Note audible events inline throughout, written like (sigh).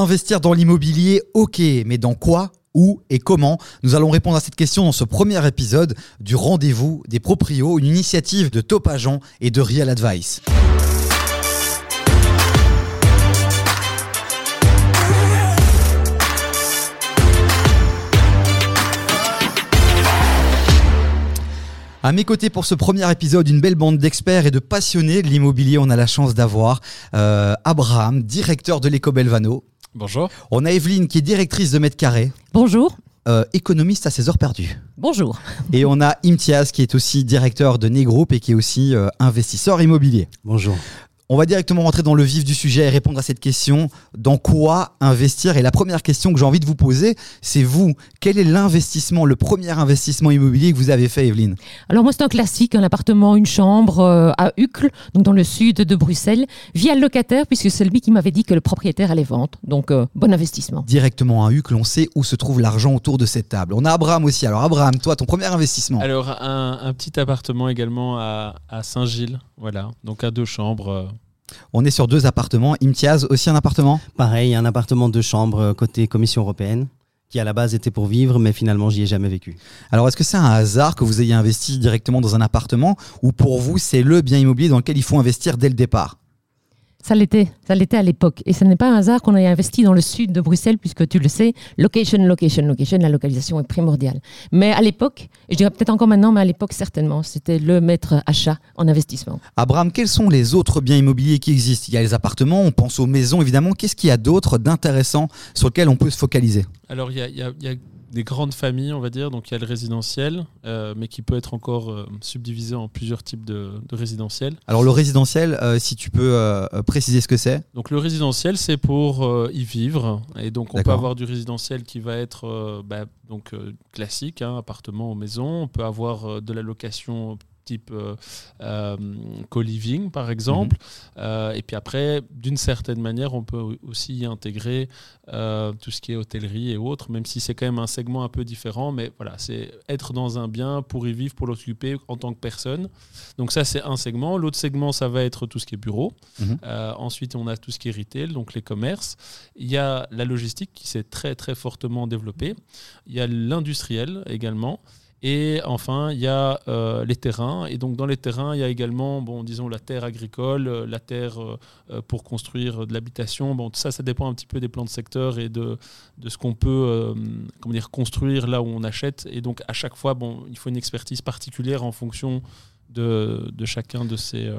Investir dans l'immobilier, ok, mais dans quoi où et comment Nous allons répondre à cette question dans ce premier épisode du Rendez-vous des Proprios, une initiative de Top Agent et de Real Advice. À mes côtés pour ce premier épisode, une belle bande d'experts et de passionnés de l'immobilier. On a la chance d'avoir euh, Abraham, directeur de l'Eco Belvano. Bonjour. On a Evelyne qui est directrice de Mètre Carré. Bonjour. Euh, économiste à ses heures perdues. Bonjour. Et on a Imtiaz qui est aussi directeur de Negroup et qui est aussi euh, investisseur immobilier. Bonjour. On va directement rentrer dans le vif du sujet et répondre à cette question. Dans quoi investir? Et la première question que j'ai envie de vous poser, c'est vous. Quel est l'investissement, le premier investissement immobilier que vous avez fait, Evelyne? Alors moi, c'est un classique, un appartement, une chambre euh, à Uccle, donc dans le sud de Bruxelles, via le locataire, puisque c'est lui qui m'avait dit que le propriétaire allait vendre. Donc, euh, bon investissement. Directement à Uccle, on sait où se trouve l'argent autour de cette table. On a Abraham aussi. Alors Abraham, toi, ton premier investissement Alors un, petit appartement également à, à Saint-Gilles, voilà, donc à deux chambres. euh, On est sur deux appartements. Imtiaz, aussi un appartement? Pareil, un appartement de chambre euh, côté Commission européenne qui à la base était pour vivre, mais finalement j'y ai jamais vécu. Alors, est-ce que c'est un hasard que vous ayez investi directement dans un appartement ou pour vous, c'est le bien immobilier dans lequel il faut investir dès le départ? Ça l'était, ça l'était à l'époque. Et ce n'est pas un hasard qu'on ait investi dans le sud de Bruxelles, puisque tu le sais, location, location, location, la localisation est primordiale. Mais à l'époque, et je dirais peut-être encore maintenant, mais à l'époque certainement, c'était le maître achat en investissement. Abraham, quels sont les autres biens immobiliers qui existent? Il y a les appartements, on pense aux maisons évidemment. Qu'est-ce qu'il y a d'autre d'intéressant sur lequel on peut se focaliser? Alors il y a, il y a- il y a des grandes familles, on va dire, donc il y a le résidentiel, euh, mais qui peut être encore euh, subdivisé en plusieurs types de, de résidentiels. Alors, le résidentiel, euh, si tu peux préciser ce que c'est Donc le résidentiel, c'est pour y vivre, et donc on peut avoir du résidentiel qui va être bah, donc classique, hein, appartement ou maison. On peut avoir de la location type euh, euh, co-living par exemple. Euh, et puis après, d'une certaine manière, on peut aussi y intégrer euh, tout ce qui est hôtellerie et autres, même si c'est quand même un segment un peu différent. Mais voilà, c'est être dans un bien pour y vivre, pour l'occuper en tant que personne. Donc ça, c'est un segment. L'autre segment, ça va être tout ce qui est bureau. Mhm. Ensuite, on a tout ce qui est retail, donc les commerces. Il y a la logistique qui s'est très très fortement développée. Il y a l'industriel également. Et enfin, il y a euh, les terrains. Et donc, dans les terrains, il y a également, bon, disons, la terre agricole, euh, la terre euh, pour construire de l'habitation. Bon, ça, ça dépend un petit peu des plans de secteur et de, de ce qu'on peut comment dire, construire là où on achète. Et donc, à chaque fois, bon, il faut une expertise particulière en fonction de, de chacun de ces.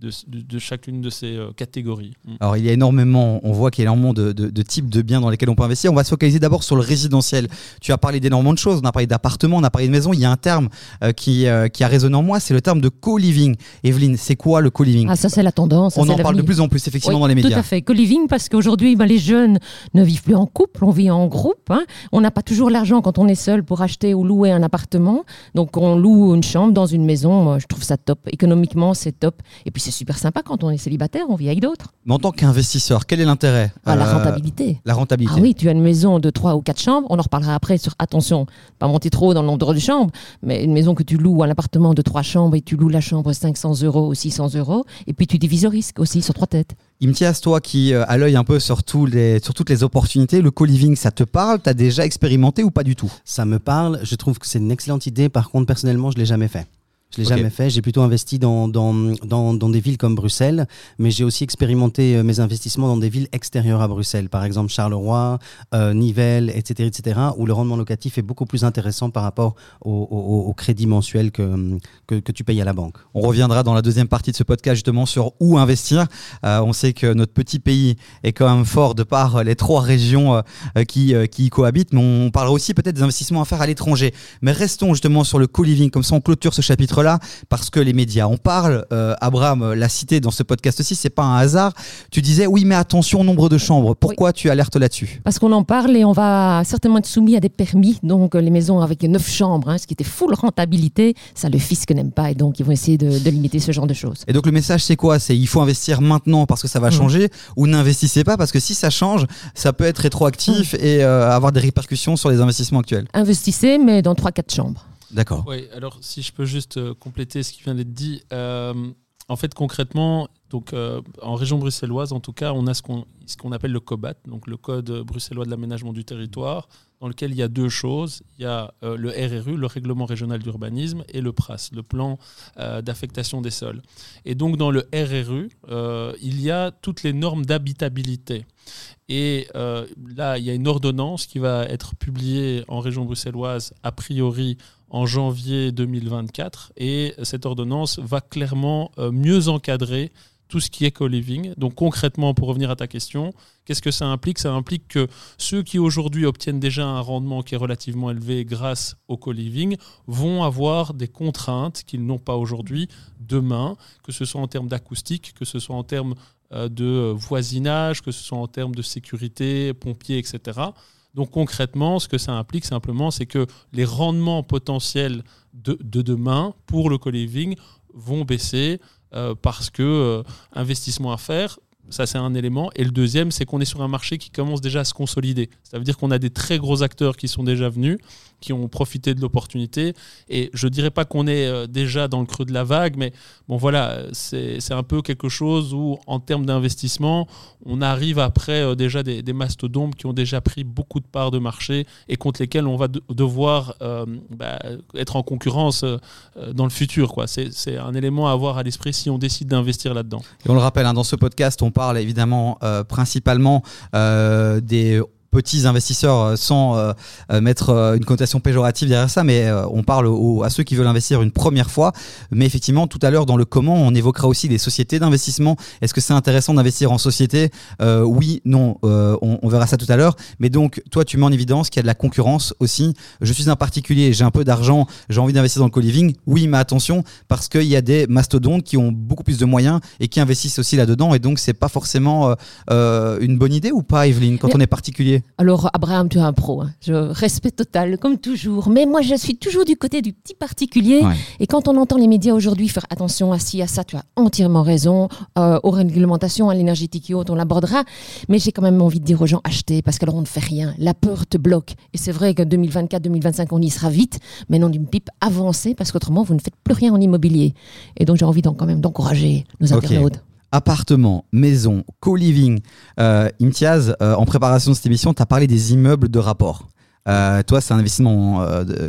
De, de- de chacune de ces euh, catégories. Mm. Alors, il y a énormément, on voit qu'il y a énormément de, de- de types de biens dans lesquels on peut investir. On va se focaliser d'abord sur le résidentiel. Tu as parlé d'énormément de choses. On a parlé d'appartements, on a parlé de maisons. Il y a un terme euh, qui, euh, qui a résonné en moi, c'est le terme de co-living. Evelyne, c'est quoi le co-living? Ah, ça c'est la tendance. ça, On en parle de plus en plus, effectivement, Oui, dans les médias. Tout à fait. Co-living, parce qu'aujourd'hui, ben, les jeunes ne vivent plus en couple, on vit en groupe. hein. On n'a pas toujours l'argent quand on est seul pour acheter ou louer un appartement. Donc, on loue une chambre dans une maison. Moi, je trouve ça top. Économiquement, c'est top. Et puis, c'est super sympa quand on est célibataire, on vit avec d'autres. Mais en tant qu'investisseur, quel est l'intérêt Ah, la Euh, rentabilité. La rentabilité. Ah oui, tu as une maison de 3 ou 4 chambres. On en reparlera après sur, attention, pas monter trop dans le nombre de chambres, mais une maison que tu loues, un appartement de 3 chambres et tu loues la chambre 500 euros ou 600 euros. Et puis, tu divises le risque aussi sur trois têtes. Imtiaz, toi qui euh, a l'œil un peu sur, les, sur toutes les opportunités, le co-living, ça te parle? T'as déjà expérimenté ou pas du tout? Ça me parle, je trouve que c'est une excellente idée, par contre personnellement je l'ai jamais fait. Je l'ai jamais fait, j'ai plutôt investi dans, dans, dans, dans des villes comme Bruxelles, mais j'ai aussi expérimenté euh, mes investissements dans des villes extérieures à Bruxelles, par exemple Charleroi, euh, Nivelles, etc., etc., où le rendement locatif est beaucoup plus intéressant par rapport au, au- au crédit mensuel que, que, que tu payes à la banque. On reviendra dans la deuxième partie de ce podcast justement sur où investir. Euh, on sait que notre petit pays est quand même fort de par les trois régions euh, qui, qui y cohabitent, mais on parlera aussi peut-être des investissements à faire à l'étranger. Mais restons justement sur le co-living, comme ça on clôture ce chapitre-là, parce que les médias en parlent. Euh, Abraham l'a cité dans ce podcast aussi, c'est pas un hasard. Tu disais oui, mais attention au nombre de chambres. Pourquoi tu alertes là-dessus? Parce qu'on en parle et on va certainement être soumis à des permis. Donc, euh, les maisons avec neuf chambres, hein, ce qui était full rentabilité, ça le fisc n'aime pas. Et donc, ils vont essayer de, de limiter ce genre de choses. Et donc le message c'est quoi? C'est il faut investir maintenant parce que ça va Mhm. changer ou n'investissez pas parce que si ça change, ça peut être rétroactif Mhm. et euh, avoir des répercussions sur les investissements actuels. Investissez, mais dans 3-4 chambres. D'accord. Oui, alors si je peux juste euh, compléter ce qui vient d'être dit. euh, en fait, concrètement, donc, euh, en région bruxelloise, en tout cas, on a ce qu'on appelle le COBAT, donc le Code bruxellois de l'aménagement du territoire, dans lequel il y a deux choses. Il y a le RRU, le Règlement régional d'urbanisme, et le PRAS, le plan d'affectation des sols. Et donc dans le RRU, il y a toutes les normes d'habitabilité. Et là, il y a une ordonnance qui va être publiée en région bruxelloise, a priori en janvier 2024. Et cette ordonnance va clairement mieux encadrer tout ce qui est co-living. Donc concrètement, pour revenir à ta question, qu'est-ce que ça implique? Ça implique que ceux qui aujourd'hui obtiennent déjà un rendement qui est relativement élevé grâce au co-living vont avoir des contraintes qu'ils n'ont pas aujourd'hui demain, que ce soit en termes d'acoustique, que ce soit en termes euh, de voisinage, que ce soit en termes de sécurité, pompiers, etc. Donc concrètement, ce que ça implique simplement, c'est que les rendements potentiels de, de demain pour le co-living vont baisser euh, parce que euh, investissement à faire, ça, c'est un élément. Et le deuxième, c'est qu'on est sur un marché qui commence déjà à se consolider. Ça veut dire qu'on a des très gros acteurs qui sont déjà venus, qui ont profité de l'opportunité. Et je ne dirais pas qu'on est euh, déjà dans le creux de la vague, mais bon, voilà, c'est un peu quelque chose où, en termes d'investissement, on arrive après euh, déjà des, des, mastodontes qui ont déjà pris beaucoup de parts de marché et contre lesquels on va devoir euh, bah, être en concurrence dans le futur. C'est un élément à avoir à l'esprit si on décide d'investir là-dedans. Et on le rappelle, hein, dans ce podcast, on parle évidemment principalement des petits investisseurs euh, sans euh, euh, mettre une connotation péjorative derrière ça, mais on parle à ceux qui veulent investir une première fois. Mais effectivement, tout à l'heure, dans le comment, on évoquera aussi les sociétés d'investissement. Est-ce que c'est intéressant d'investir en société? Oui, non, on, on, verra ça tout à l'heure. Mais donc, toi, tu mets en évidence qu'il y a de la concurrence aussi. Je suis un particulier, j'ai un peu d'argent, j'ai envie d'investir dans le co-living. Oui, mais attention, parce qu'il y a des mastodontes qui ont beaucoup plus de moyens et qui investissent aussi là-dedans. Et donc, c'est pas forcément une bonne idée ou pas, Evelyne, quand on est particulier? Alors, Abraham, tu es un pro. Hein. Je respecte total, comme toujours. Mais moi, je suis toujours du côté du petit particulier. Et quand on entend les médias aujourd'hui faire attention à ci, à ça, tu as entièrement raison. Euh, aux réglementations, à l'énergétique et autres, on l'abordera. Mais j'ai quand même envie de dire aux gens, achetez, parce qu'alors on ne fait rien. La peur te bloque. Et c'est vrai que 2024, 2025, on y sera vite. Mais non d'une pipe avancée, parce qu'autrement, vous ne faites plus rien en immobilier. Et donc, j'ai envie quand même d'encourager nos internautes appartement, maison, co-living. Euh, Imtiaz, euh, en préparation de cette émission, tu as parlé des immeubles de rapport. Euh, toi, c'est un investissement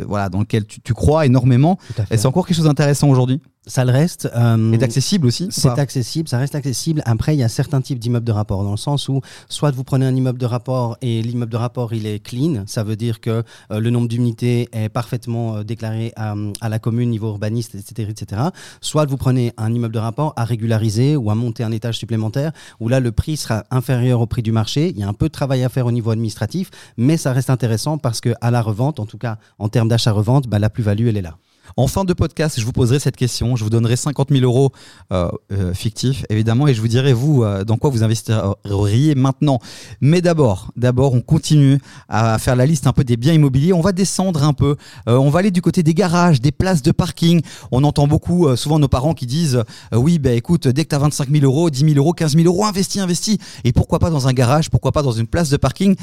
voilà, dans lequel tu, tu crois énormément. Et c'est encore quelque chose d'intéressant aujourd'hui? Ça le reste. Euh, et accessible aussi C'est accessible, ça reste accessible. Après, il y a certains types d'immeubles de rapport, dans le sens où soit vous prenez un immeuble de rapport et l'immeuble de rapport, il est clean, ça veut dire que euh, le nombre d'unités est parfaitement euh, déclaré à, à, la commune, niveau urbaniste, etc., etc. Soit vous prenez un immeuble de rapport à régulariser ou à monter un étage supplémentaire, où là, le prix sera inférieur au prix du marché. Il y a un peu de travail à faire au niveau administratif, mais ça reste intéressant parce que à la revente, en tout cas en termes d'achat-revente, bah, la plus-value, elle est là. En fin de podcast, je vous poserai cette question. Je vous donnerai 50 000 euros euh, euh, fictifs, évidemment, et je vous dirai, vous, euh, dans quoi vous investiriez maintenant. Mais d'abord, d'abord, on continue à faire la liste un peu des biens immobiliers. On va descendre un peu. on va aller du côté des garages, des places de parking. On entend beaucoup, souvent, nos parents qui disent Oui, ben écoute, dès que tu as 25 000 euros, 10 000 euros, 15 000 euros, investis, investis. Et pourquoi pas dans un garage Pourquoi pas dans une place de parking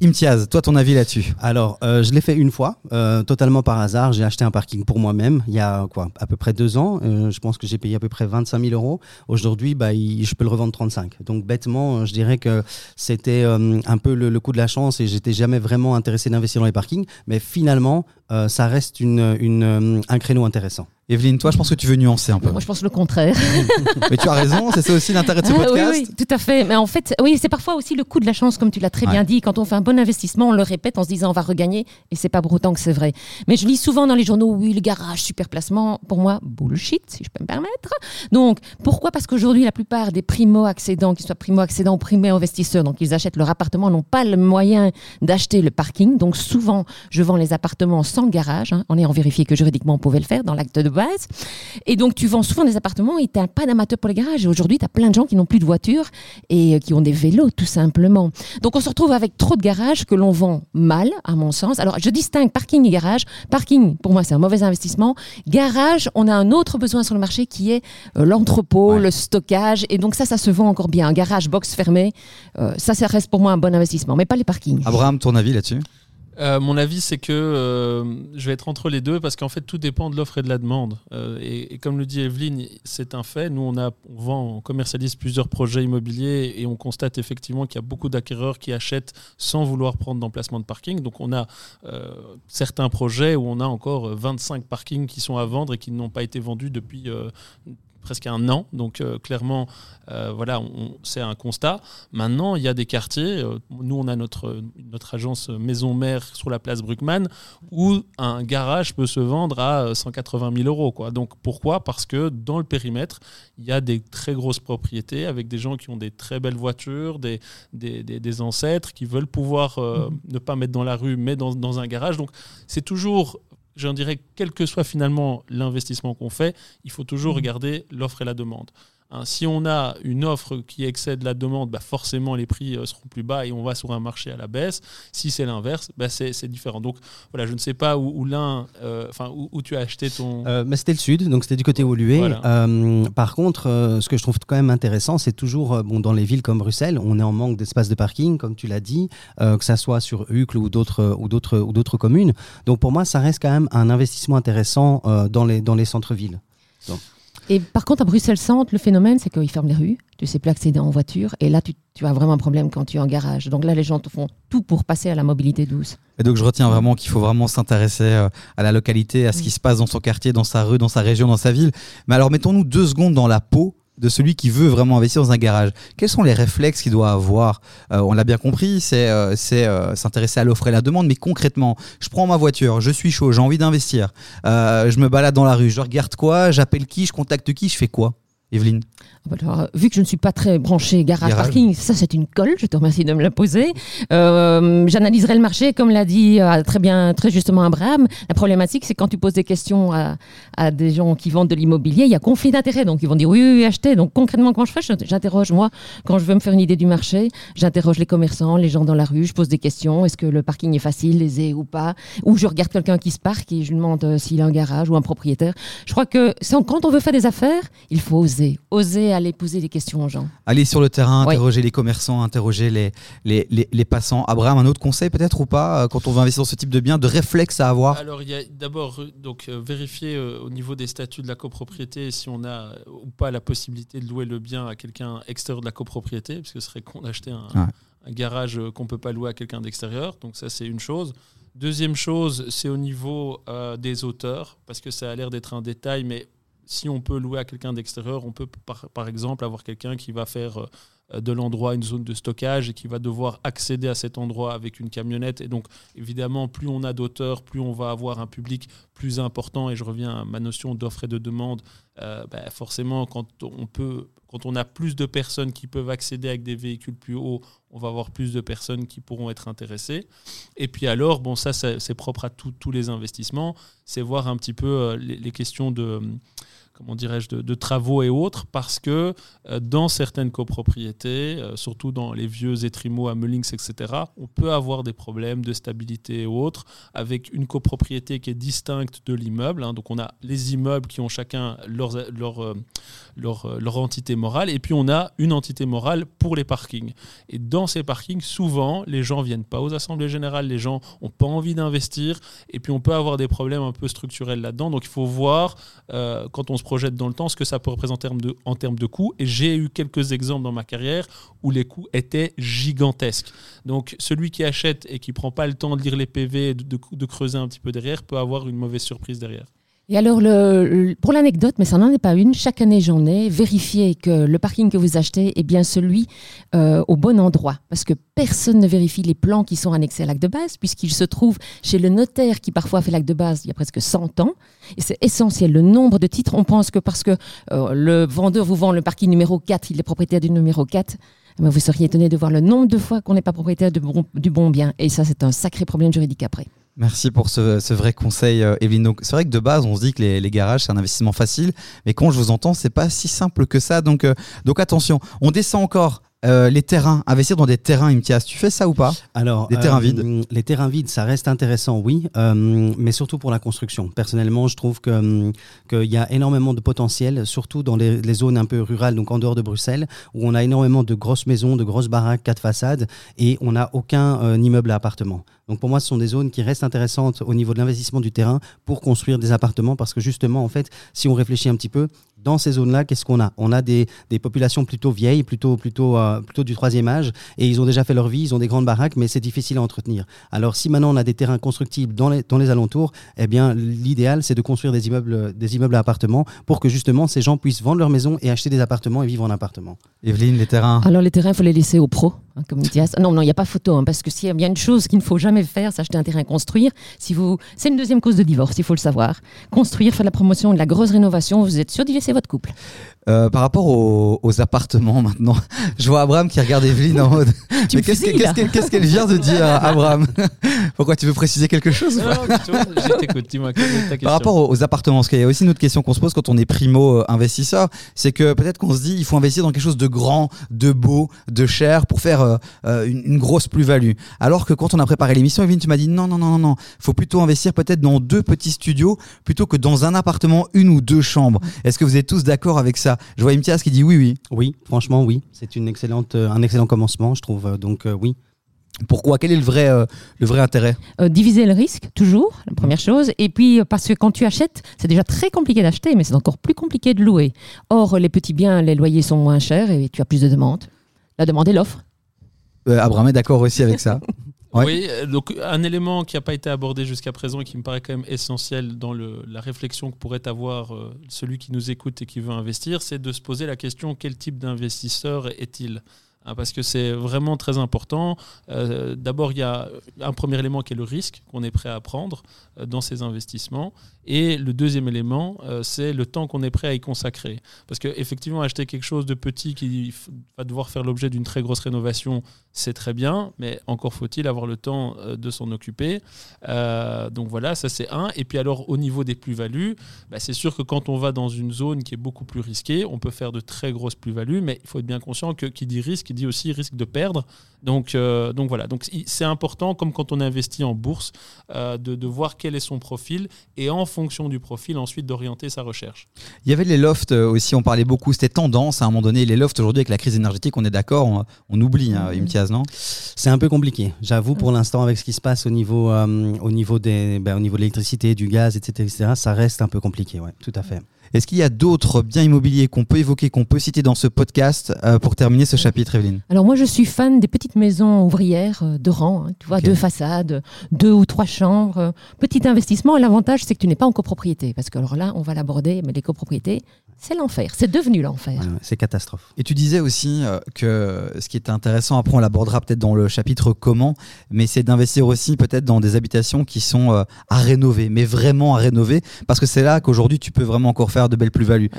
Imtiaz, toi ton avis là-dessus Alors, euh, je l'ai fait une fois, euh, totalement par hasard. J'ai acheté un parking pour moi-même il y a quoi, à peu près deux ans. Euh, je pense que j'ai payé à peu près 25 000 euros. Aujourd'hui, bah, je peux le revendre 35. Donc bêtement, je dirais que c'était un peu le, coup de la chance et j'étais jamais vraiment intéressé d'investir dans les parkings. Mais finalement, ça reste une, un créneau intéressant. Evelyne, toi, je pense que tu veux nuancer un peu. Moi, je pense le contraire. (laughs) Mais tu as raison, c'est ça aussi l'intérêt de ce podcast. oui, oui, tout à fait. Mais en fait, oui, c'est parfois aussi le coup de la chance, comme tu l'as très bien dit. Quand on fait un bon investissement, on le répète en se disant on va regagner, et c'est pas pour autant que c'est vrai. Mais je lis souvent dans les journaux, oui, le garage, super placement. Pour moi, bullshit, si je peux me permettre. Donc, pourquoi? Parce qu'aujourd'hui, la plupart des primo-accédants, qu'ils soient primo-accédants ou primo-investisseurs, donc ils achètent leur appartement, n'ont pas le moyen d'acheter le parking. Donc, souvent, je vends les appartements sans garage, hein, en ayant vérifié que juridiquement on pouvait le faire dans l'acte de et donc, tu vends souvent des appartements et tu n'as pas d'amateur pour les garages. Et aujourd'hui, tu as plein de gens qui n'ont plus de voiture et euh, qui ont des vélos, tout simplement. Donc, on se retrouve avec trop de garages que l'on vend mal, à mon sens. Alors, je distingue parking et garage. Parking, pour moi, c'est un mauvais investissement. Garage, on a un autre besoin sur le marché qui est euh, l'entrepôt, le stockage. Et donc, ça, ça se vend encore bien. Un garage, box fermé, euh, ça, ça reste pour moi un bon investissement, mais pas les parkings. Abraham, ton avis là-dessus? Euh, mon avis, c'est que euh, je vais être entre les deux parce qu'en fait, tout dépend de l'offre et de la demande. Euh, et, comme le dit Evelyne, c'est un fait. Nous, on, a, on vend, on commercialise plusieurs projets immobiliers et on constate effectivement qu'il y a beaucoup d'acquéreurs qui achètent sans vouloir prendre d'emplacement de parking. Donc, on a certains projets où on a encore 25 parkings qui sont à vendre et qui n'ont pas été vendus depuis presque un an. Donc euh, clairement, euh, voilà, c'est un constat. Maintenant, il y a des quartiers. Euh, nous, on a notre, notre agence maison mère sur la place Bruckmann où un garage peut se vendre à 180 000 euros. Quoi. Donc pourquoi? Parce que dans le périmètre, il y a des très grosses propriétés avec des gens qui ont des très belles voitures, des, des, des, ancêtres qui veulent pouvoir mmh. ne pas mettre dans la rue, mais dans, dans un garage. Donc c'est toujours j'en dirais, quel que soit finalement l'investissement qu'on fait, il faut toujours mmh. regarder l'offre et la demande. Hein, si on a une offre qui excède la demande, bah forcément les prix euh, seront plus bas et on va sur un marché à la baisse. Si c'est l'inverse, bah c'est différent. Donc voilà, je ne sais pas où, l'un, euh, enfin où, tu as acheté ton. Euh, c'était le sud, donc c'était du côté Olué. par contre, ce que je trouve quand même intéressant, c'est toujours bon dans les villes comme Bruxelles, on est en manque d'espace de parking, comme tu l'as dit, que ça soit sur Uccle ou d'autres ou d'autres ou d'autres communes. Donc pour moi, ça reste quand même un investissement intéressant dans les dans les centres-villes. Et par contre, à Bruxelles-Centre, le phénomène, c'est qu'ils ferment les rues. Tu sais plus accéder en voiture. Et là, tu, as vraiment un problème quand tu es en garage. Donc là, les gens font tout pour passer à la mobilité douce. Et donc, je retiens vraiment qu'il faut vraiment s'intéresser euh, à la localité, à ce qui se passe dans son quartier, dans sa rue, dans sa région, dans sa ville. Mais alors, mettons-nous deux secondes dans la peau de celui qui veut vraiment investir dans un garage. Quels sont les réflexes qu'il doit avoir euh, On l'a bien compris, c'est euh, euh, s'intéresser à l'offre et la demande, mais concrètement, je prends ma voiture, je suis chaud, j'ai envie d'investir, je me balade dans la rue, je regarde quoi, j'appelle qui, je contacte qui, je fais quoi? Evelyne alors, vu que je ne suis pas très branchée garage, parking, ça c'est une colle, je te remercie de me la poser. Euh, j'analyserai le marché, comme l'a dit euh, très bien, très justement Abraham. La problématique, c'est quand tu poses des questions à, à des gens qui vendent de l'immobilier, il y a conflit d'intérêts. Donc ils vont dire oui, oui, oui, achetez. Donc concrètement, quand je fais, j'interroge moi, quand je veux me faire une idée du marché, j'interroge les commerçants, les gens dans la rue, je pose des questions. Est-ce que le parking est facile, aisé ou pas? Ou je regarde quelqu'un qui se parque et je lui demande euh, s'il a un garage ou un propriétaire. Je crois que quand on veut faire des affaires, il faut oser. Oser aller poser des questions aux gens. Aller sur le terrain, interroger les commerçants, interroger les, les, les, passants. Abraham, un autre conseil peut-être ou pas euh, quand on veut investir dans ce type de bien, de réflexe à avoir? Alors il y a d'abord euh, donc euh, vérifier au niveau des statuts de la copropriété si on a ou pas la possibilité de louer le bien à quelqu'un extérieur de la copropriété, parce que ce serait con d'acheter un, un, garage qu'on peut pas louer à quelqu'un d'extérieur. Donc ça c'est une chose. Deuxième chose, c'est au niveau des auteurs, parce que ça a l'air d'être un détail, mais si on peut louer à quelqu'un d'extérieur, on peut par, exemple avoir quelqu'un qui va faire euh, de l'endroit une zone de stockage et qui va devoir accéder à cet endroit avec une camionnette. Et donc, évidemment, plus on a d'auteurs, plus on va avoir un public plus important. Et je reviens à ma notion d'offre et de demande. Euh, ben, forcément, quand on peut, quand on a plus de personnes qui peuvent accéder avec des véhicules plus hauts, on va avoir plus de personnes qui pourront être intéressées. Et puis alors, bon, ça, c'est propre à tous les investissements, c'est voir un petit peu euh, les, questions de comment dirais-je, de, travaux et autres, parce que euh, dans certaines copropriétés, euh, surtout dans les vieux étrimaux à Meulings, etc., on peut avoir des problèmes de stabilité et autres, avec une copropriété qui est distincte de l'immeuble. Hein. donc on a les immeubles qui ont chacun leur, leur, euh, leur, entité morale, et puis on a une entité morale pour les parkings. Et dans ces parkings, souvent, les gens viennent pas aux assemblées générales, les gens n'ont pas envie d'investir, et puis on peut avoir des problèmes un peu structurels là-dedans. Donc il faut voir, quand on se projette dans le temps ce que ça peut représenter en termes de, coûts. Et j'ai eu quelques exemples dans ma carrière où les coûts étaient gigantesques. Donc celui qui achète et qui prend pas le temps de lire les PV, de, de creuser un petit peu derrière, peut avoir une mauvaise surprise derrière. Et alors, le, pour l'anecdote, mais ça n'en est pas une, chaque année j'en ai, vérifiez que le parking que vous achetez est bien celui euh, au bon endroit. Parce que personne ne vérifie les plans qui sont annexés à l'acte de base, puisqu'il se trouve chez le notaire qui parfois fait l'acte de base il y a presque 100 ans. Et c'est essentiel, le nombre de titres. On pense que parce que euh, le vendeur vous vend le parking numéro 4, il est propriétaire du numéro 4. Mais vous seriez étonné de voir le nombre de fois qu'on n'est pas propriétaire du bon bien. Et ça, c'est un sacré problème juridique après. Merci pour ce, vrai conseil, euh, Evelyne. Donc, c'est vrai que de base, on se dit que les, garages, c'est un investissement facile, mais quand je vous entends, c'est pas si simple que ça. Donc, euh, donc attention, on descend encore Euh, les terrains, investir dans des terrains, Imtiaz, tu fais ça ou pas? Alors, Des terrains euh, vides. Les terrains vides, ça reste intéressant, oui, euh, mais surtout pour la construction. Personnellement, je trouve que, qu'il y a énormément de potentiel, surtout dans les, les zones un peu rurales, donc en dehors de Bruxelles, où on a énormément de grosses maisons, de grosses baraques, quatre façades, et on n'a aucun immeuble à appartement. Donc pour moi, ce sont des zones qui restent intéressantes au niveau de l'investissement du terrain pour construire des appartements, parce que justement, en fait, si on réfléchit un petit peu, dans ces zones-là, qu'est-ce qu'on a On a des, des populations plutôt vieilles, plutôt, plutôt, euh, plutôt du troisième âge, et ils ont déjà fait leur vie, ils ont des grandes baraques, mais c'est difficile à entretenir. Alors si maintenant on a des terrains constructibles dans les, dans les alentours, eh bien l'idéal c'est de construire des immeubles, des immeubles à appartements pour que justement ces gens puissent vendre leur maison et acheter des appartements et vivre en appartement. Evelyne, les terrains. Alors les terrains, il faut les laisser aux pros, hein, comme Mathias. Non, non, il n'y a pas photo, hein, parce que s'il y a une chose qu'il ne faut jamais faire, c'est acheter un terrain construire. Si vous, c'est une deuxième cause de divorce, il faut le savoir. Construire, faire la promotion, de la grosse rénovation, vous êtes sûr d'y laisser votre couple. Euh, par rapport aux, aux appartements maintenant, (laughs) je vois Abraham qui regarde Evelyne en mode. Tu Mais qu'est-ce qu'elle qu'est-ce qu'elle vient de dire, Abraham (laughs) Pourquoi tu veux préciser quelque chose Non, je t'écoute, dis-moi. Par rapport aux, aux appartements, parce qu'il y a aussi une autre question qu'on se pose quand on est primo euh, investisseur, c'est que peut-être qu'on se dit il faut investir dans quelque chose de grand, de beau, de cher pour faire euh, euh, une, une grosse plus-value. Alors que quand on a préparé l'émission, Evelyne, tu m'as dit non, non, non, non, non, faut plutôt investir peut-être dans deux petits studios plutôt que dans un appartement, une ou deux chambres. Est-ce que vous êtes tous d'accord avec ça? Je vois Imtiaz qui dit oui, oui. Oui, franchement oui, c'est une excellente, euh, un excellent commencement, je trouve. euh, Donc euh, oui. Pourquoi? Quel est le vrai, euh, le vrai intérêt? Euh, diviser le risque, toujours, la première chose. Et puis, parce que quand tu achètes, c'est déjà très compliqué d'acheter, mais c'est encore plus compliqué de louer. Or, les petits biens, les loyers sont moins chers et tu as plus de demandes. La demande et l'offre. euh, Abraham est d'accord aussi avec ça. (laughs) Oui, euh, donc un élément qui n'a pas été abordé jusqu'à présent et qui me paraît quand même essentiel dans la réflexion que pourrait avoir euh, celui qui nous écoute et qui veut investir, c'est de se poser la question quel type d'investisseur est-il? Hein, parce que c'est vraiment très important. Euh, D'abord, il y a un premier élément qui est le risque qu'on est prêt à prendre euh, dans ces investissements. Et le deuxième élément, euh, c'est le temps qu'on est prêt à y consacrer. Parce qu'effectivement, acheter quelque chose de petit qui va devoir faire l'objet d'une très grosse rénovation, c'est très bien, mais encore faut-il avoir le temps de s'en occuper. Donc voilà, ça c'est un. Et puis alors, au niveau des plus-values, bah, c'est sûr que quand on va dans une zone qui est beaucoup plus risquée, on peut faire de très grosses plus-values, mais il faut être bien conscient que qui dit risque, il dit aussi risque de perdre. Donc, euh, donc voilà, donc c'est important, comme quand on investit en bourse, euh, de, de voir quel est son profil et en fonction du profil, ensuite d'orienter sa recherche. Il y avait les lofts euh, aussi, on parlait beaucoup, c'était tendance à un moment donné. Les lofts aujourd'hui avec la crise énergétique, on est d'accord, on, on oublie, hein, Imtiaz, non? C'est un peu compliqué, j'avoue, pour l'instant, avec ce qui se passe au niveau, euh, au niveau, des, ben, au niveau de l'électricité, du gaz, etc., etc., ça reste un peu compliqué, ouais, tout à fait. Est-ce qu'il y a d'autres biens immobiliers qu'on peut évoquer, qu'on peut citer dans ce podcast euh, pour terminer ce chapitre, Evelyne? Alors moi, je suis fan des petites maisons ouvrières euh, de rang, hein, tu vois, deux façades, deux ou trois chambres. euh, Petit investissement, l'avantage, c'est que tu n'es pas en copropriété. Parce que alors là, on va l'aborder, mais les copropriétés, c'est l'enfer. C'est devenu l'enfer. C'est catastrophe. Et tu disais aussi euh, que ce qui était intéressant, après on l'abordera peut-être dans le chapitre comment, mais c'est d'investir aussi peut-être dans des habitations qui sont euh, à rénover, mais vraiment à rénover, parce que c'est là qu'aujourd'hui tu peux vraiment encore faire de belles plus-values.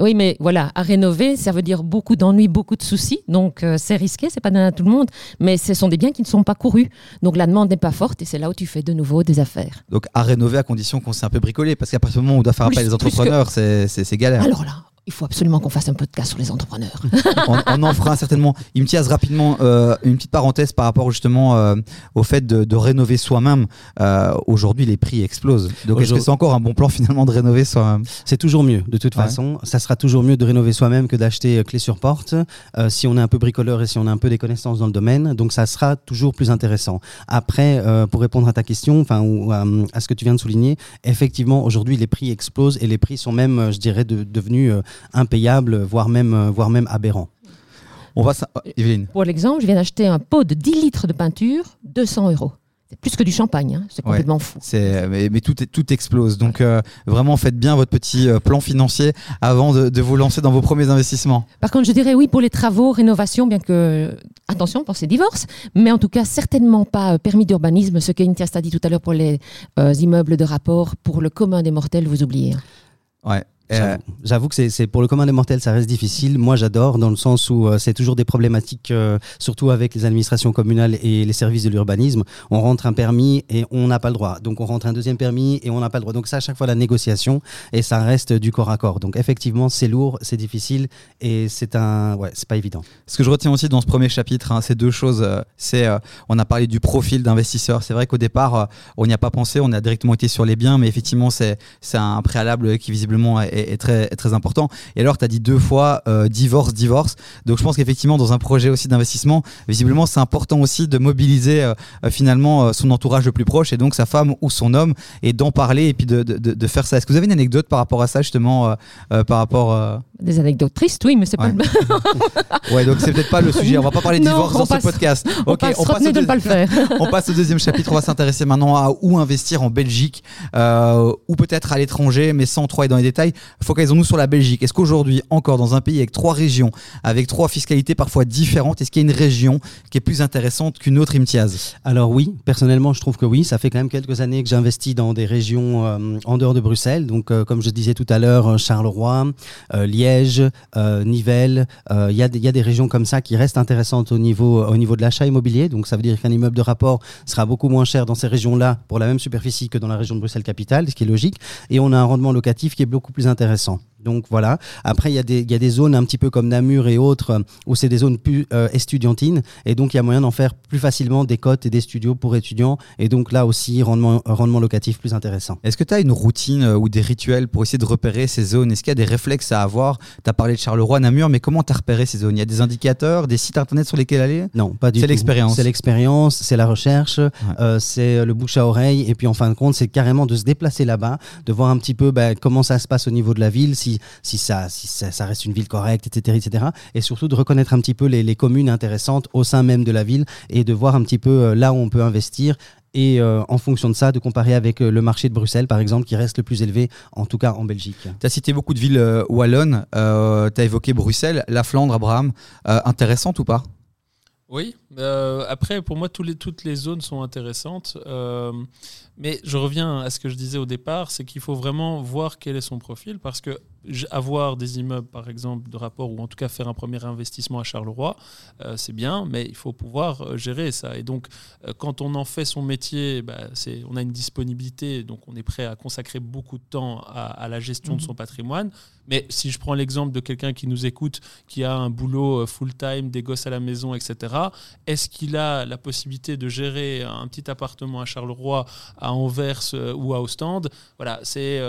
Oui, mais voilà, à rénover, ça veut dire beaucoup d'ennuis, beaucoup de soucis. Donc euh, c'est risqué, c'est pas donné à tout le monde, mais ce sont des biens qui ne sont pas courus. Donc la demande n'est pas forte et c'est là où tu fais de nouveau des affaires. Donc à rénover à condition qu'on s'est un peu bricolé, parce qu'à partir du moment où on doit faire appel à des que- entrepreneurs, c'est galère. Alors là, il faut absolument qu'on fasse un podcast sur les entrepreneurs. on, on en fera certainement. Il me tiase rapidement euh, une petite parenthèse par rapport justement euh, au fait de, de rénover soi-même. Euh, Aujourd'hui, les prix explosent. Donc, est-ce que c'est encore un bon plan finalement de rénover soi-même? C'est toujours mieux, de toute Ouais. façon. Ça sera toujours mieux de rénover soi-même que d'acheter euh, clé sur porte, euh, si on est un peu bricoleur et si on a un peu des connaissances dans le domaine. Donc, ça sera toujours plus intéressant. Après, euh, pour répondre à ta question, enfin, ou euh, à ce que tu viens de souligner, effectivement, aujourd'hui, les prix explosent et les prix sont même, euh, je dirais, de- devenus euh, impayables, voire même, euh, voire même aberrants. On va. s'in- Evelyne. Pour l'exemple, je viens d'acheter un pot de 10 litres de peinture, 200 euros. C'est plus que du champagne, hein. c'est Ouais. complètement fou. C'est, mais, mais tout, est- tout explose. Donc euh, vraiment, faites bien votre petit euh, plan financier avant de, de vous lancer dans vos premiers investissements. Par contre, je dirais oui pour les travaux, rénovation, bien que, attention, pensez divorce, mais en tout cas, certainement pas euh, permis d'urbanisme, ce qu'Intias a dit tout à l'heure pour les euh, immeubles de rapport, pour le commun des mortels, vous oubliez. hein. Ouais. Euh, J'avoue que c'est pour le commun des mortels, ça reste difficile. Moi, j'adore dans le sens où euh, c'est toujours des problématiques, euh, surtout avec les administrations communales et les services de l'urbanisme. On rentre un permis et on n'a pas le droit. Donc, on rentre un deuxième permis et on n'a pas le droit. Donc, ça, à chaque fois, la négociation et ça reste du corps à corps. Donc, effectivement, c'est lourd, c'est difficile et c'est un, ouais, c'est pas évident. Ce que je retiens aussi dans ce premier chapitre, hein, c'est deux choses. c'est, on a parlé du profil d'investisseur. C'est vrai qu'au départ, on n'y a pas pensé. On a directement été sur les biens, mais effectivement, c'est, c'est un préalable qui visiblement est est, très, très important. Et alors, tu as dit deux fois euh, divorce, divorce. Donc, je pense qu'effectivement, dans un projet aussi d'investissement, visiblement, c'est important aussi de mobiliser euh, euh, finalement son entourage le plus proche et donc sa femme ou son homme et d'en parler et puis de, de, de faire ça. Est-ce que vous avez une anecdote par rapport à ça, justement, par rapport. Des anecdotes tristes, oui, mais c'est pas le. (laughs) (laughs) ouais, donc c'est peut-être pas le sujet. On va pas parler de divorce dans ce podcast. On passe, on passe de ne pas le faire. (laughs) on passe au deuxième chapitre. On va s'intéresser maintenant à où investir en Belgique ou peut-être à l'étranger, mais sans trop aller dans les détails focalisons-nous sur la Belgique. Est-ce qu'aujourd'hui, encore dans un pays avec trois régions, avec trois fiscalités parfois différentes, est-ce qu'il y a une région qui est plus intéressante qu'une autre, Imtiaz? Alors oui, personnellement, je trouve que oui. Ça fait quand même quelques années que j'investis dans des régions euh, en dehors de Bruxelles. Donc, euh, comme je disais tout à l'heure, euh, Charleroi, Liège, Nivelles. Il y, a des régions comme ça qui restent intéressantes au niveau, au niveau de l'achat immobilier. Donc, ça veut dire qu'un immeuble de rapport sera beaucoup moins cher dans ces régions-là pour la même superficie que dans la région de Bruxelles-Capitale, ce qui est logique. Et on a un rendement locatif qui est beaucoup plus intéressant intéressant. Donc voilà. Après, il y, a des, y a des zones un petit peu comme Namur et autres euh, où c'est des zones plus euh, estudiantines. Et donc, il y a moyen d'en faire plus facilement des cotes et des studios pour étudiants. Et donc là aussi, rendement, rendement locatif plus intéressant. Est-ce que tu as une routine euh, ou des rituels pour essayer de repérer ces zones? Est-ce qu'il y a des réflexes à avoir? Tu as parlé de Charleroi, Namur, mais comment tu as repéré ces zones? Il y a des indicateurs, des sites internet sur lesquels aller? Non, pas du tout. C'est l'expérience. C'est l'expérience, c'est la recherche, c'est le bouche à oreille. Et puis en fin de compte, c'est carrément de se déplacer là-bas, de voir un petit peu bah, comment ça se passe au niveau de la ville, si, si ça si ça, reste une ville correcte, etc., etc. Et surtout de reconnaître un petit peu les, communes intéressantes au sein même de la ville et de voir un petit peu euh, là où on peut investir et euh, en fonction de ça, de comparer avec euh, le marché de Bruxelles, par exemple, qui reste le plus élevé, en tout cas en Belgique. Tu as cité beaucoup de villes wallonnes, tu as évoqué Bruxelles, la Flandre, Abraham. intéressante ou pas? Oui, après, pour moi, les, toutes les zones sont intéressantes. mais je reviens à ce que je disais au départ, c'est qu'il faut vraiment voir quel est son profil, parce que avoir des immeubles, par exemple, de rapport, ou en tout cas faire un premier investissement à Charleroi, euh, c'est bien, mais il faut pouvoir euh, gérer ça. Et donc, euh, quand on en fait son métier, bah, on a une disponibilité, donc on est prêt à consacrer beaucoup de temps à, la gestion de mhm. son patrimoine. Mais si je prends l'exemple de quelqu'un qui nous écoute, qui a un boulot full-time, des gosses à la maison, etc., est-ce qu'il a la possibilité de gérer un petit appartement à Charleroi, à Anvers ou à Ostende? Voilà, c'est,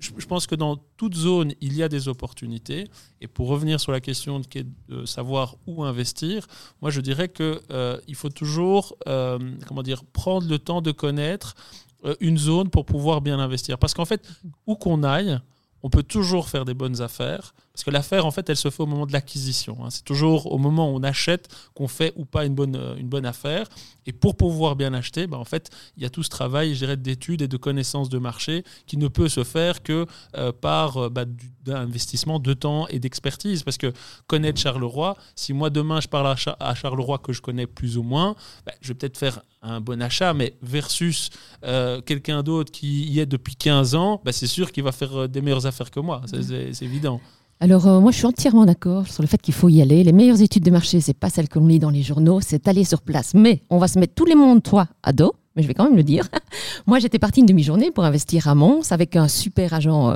je pense que dans toute zone, il y a des opportunités. Et pour revenir sur la question de, savoir où investir, moi je dirais qu'il euh, faut toujours euh, comment dire, prendre le temps de connaître euh, une zone pour pouvoir bien investir. Parce qu'en fait, où qu'on aille, on peut toujours faire des bonnes affaires. Parce que l'affaire, en fait, elle se fait au moment de l'acquisition. Hein. C'est toujours au moment où on achète qu'on fait ou pas une bonne, euh, affaire. Et pour pouvoir bien acheter, bah, en fait, il y a tout ce travail, je dirais, d'études et de connaissances de marché qui ne peut se faire que euh, par euh, bah, d'investissement de temps et d'expertise. Parce que connaître Charleroi, si moi demain je parle à, Charleroi que je connais plus ou moins, bah, je vais peut-être faire un bon achat, mais versus quelqu'un d'autre qui y est depuis 15 ans, c'est sûr qu'il va faire des meilleures affaires que moi. C'est évident. Alors euh, moi je suis entièrement d'accord sur le fait qu'il faut y aller. Les meilleures études de marché, c'est pas celles qu'on lit dans les journaux, c'est aller sur place. Mais on va se mettre tous les mondes toi à dos mais je vais quand même le dire. (laughs) Moi, j'étais partie une demi-journée pour investir à Mons avec un super agent euh,